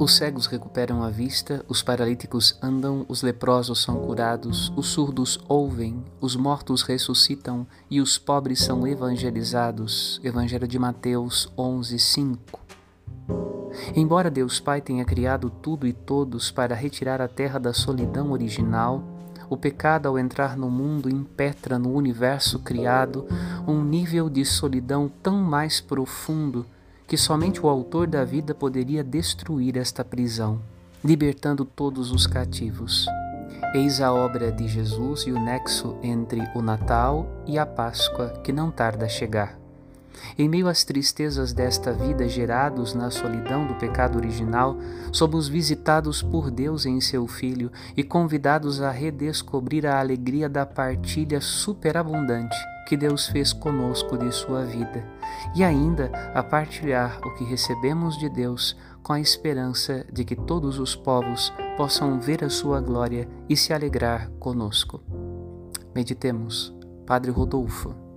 Os cegos recuperam a vista, os paralíticos andam, os leprosos são curados, os surdos ouvem, os mortos ressuscitam e os pobres são evangelizados. Evangelho de Mateus 11, 5. Embora Deus Pai tenha criado tudo e todos para retirar a terra da solidão original, o pecado, ao entrar no mundo, impetra no universo criado um nível de solidão tão mais profundo que somente o Autor da vida poderia destruir esta prisão, libertando todos os cativos. Eis a obra de Jesus e o nexo entre o Natal e a Páscoa que não tarda a chegar. Em meio às tristezas desta vida gerados na solidão do pecado original, somos visitados por Deus em seu Filho e convidados a redescobrir a alegria da partilha superabundante que Deus fez conosco de sua vida, e ainda a partilhar o que recebemos de Deus com a esperança de que todos os povos possam ver a sua glória e se alegrar conosco. Meditemos. Padre Rodolfo.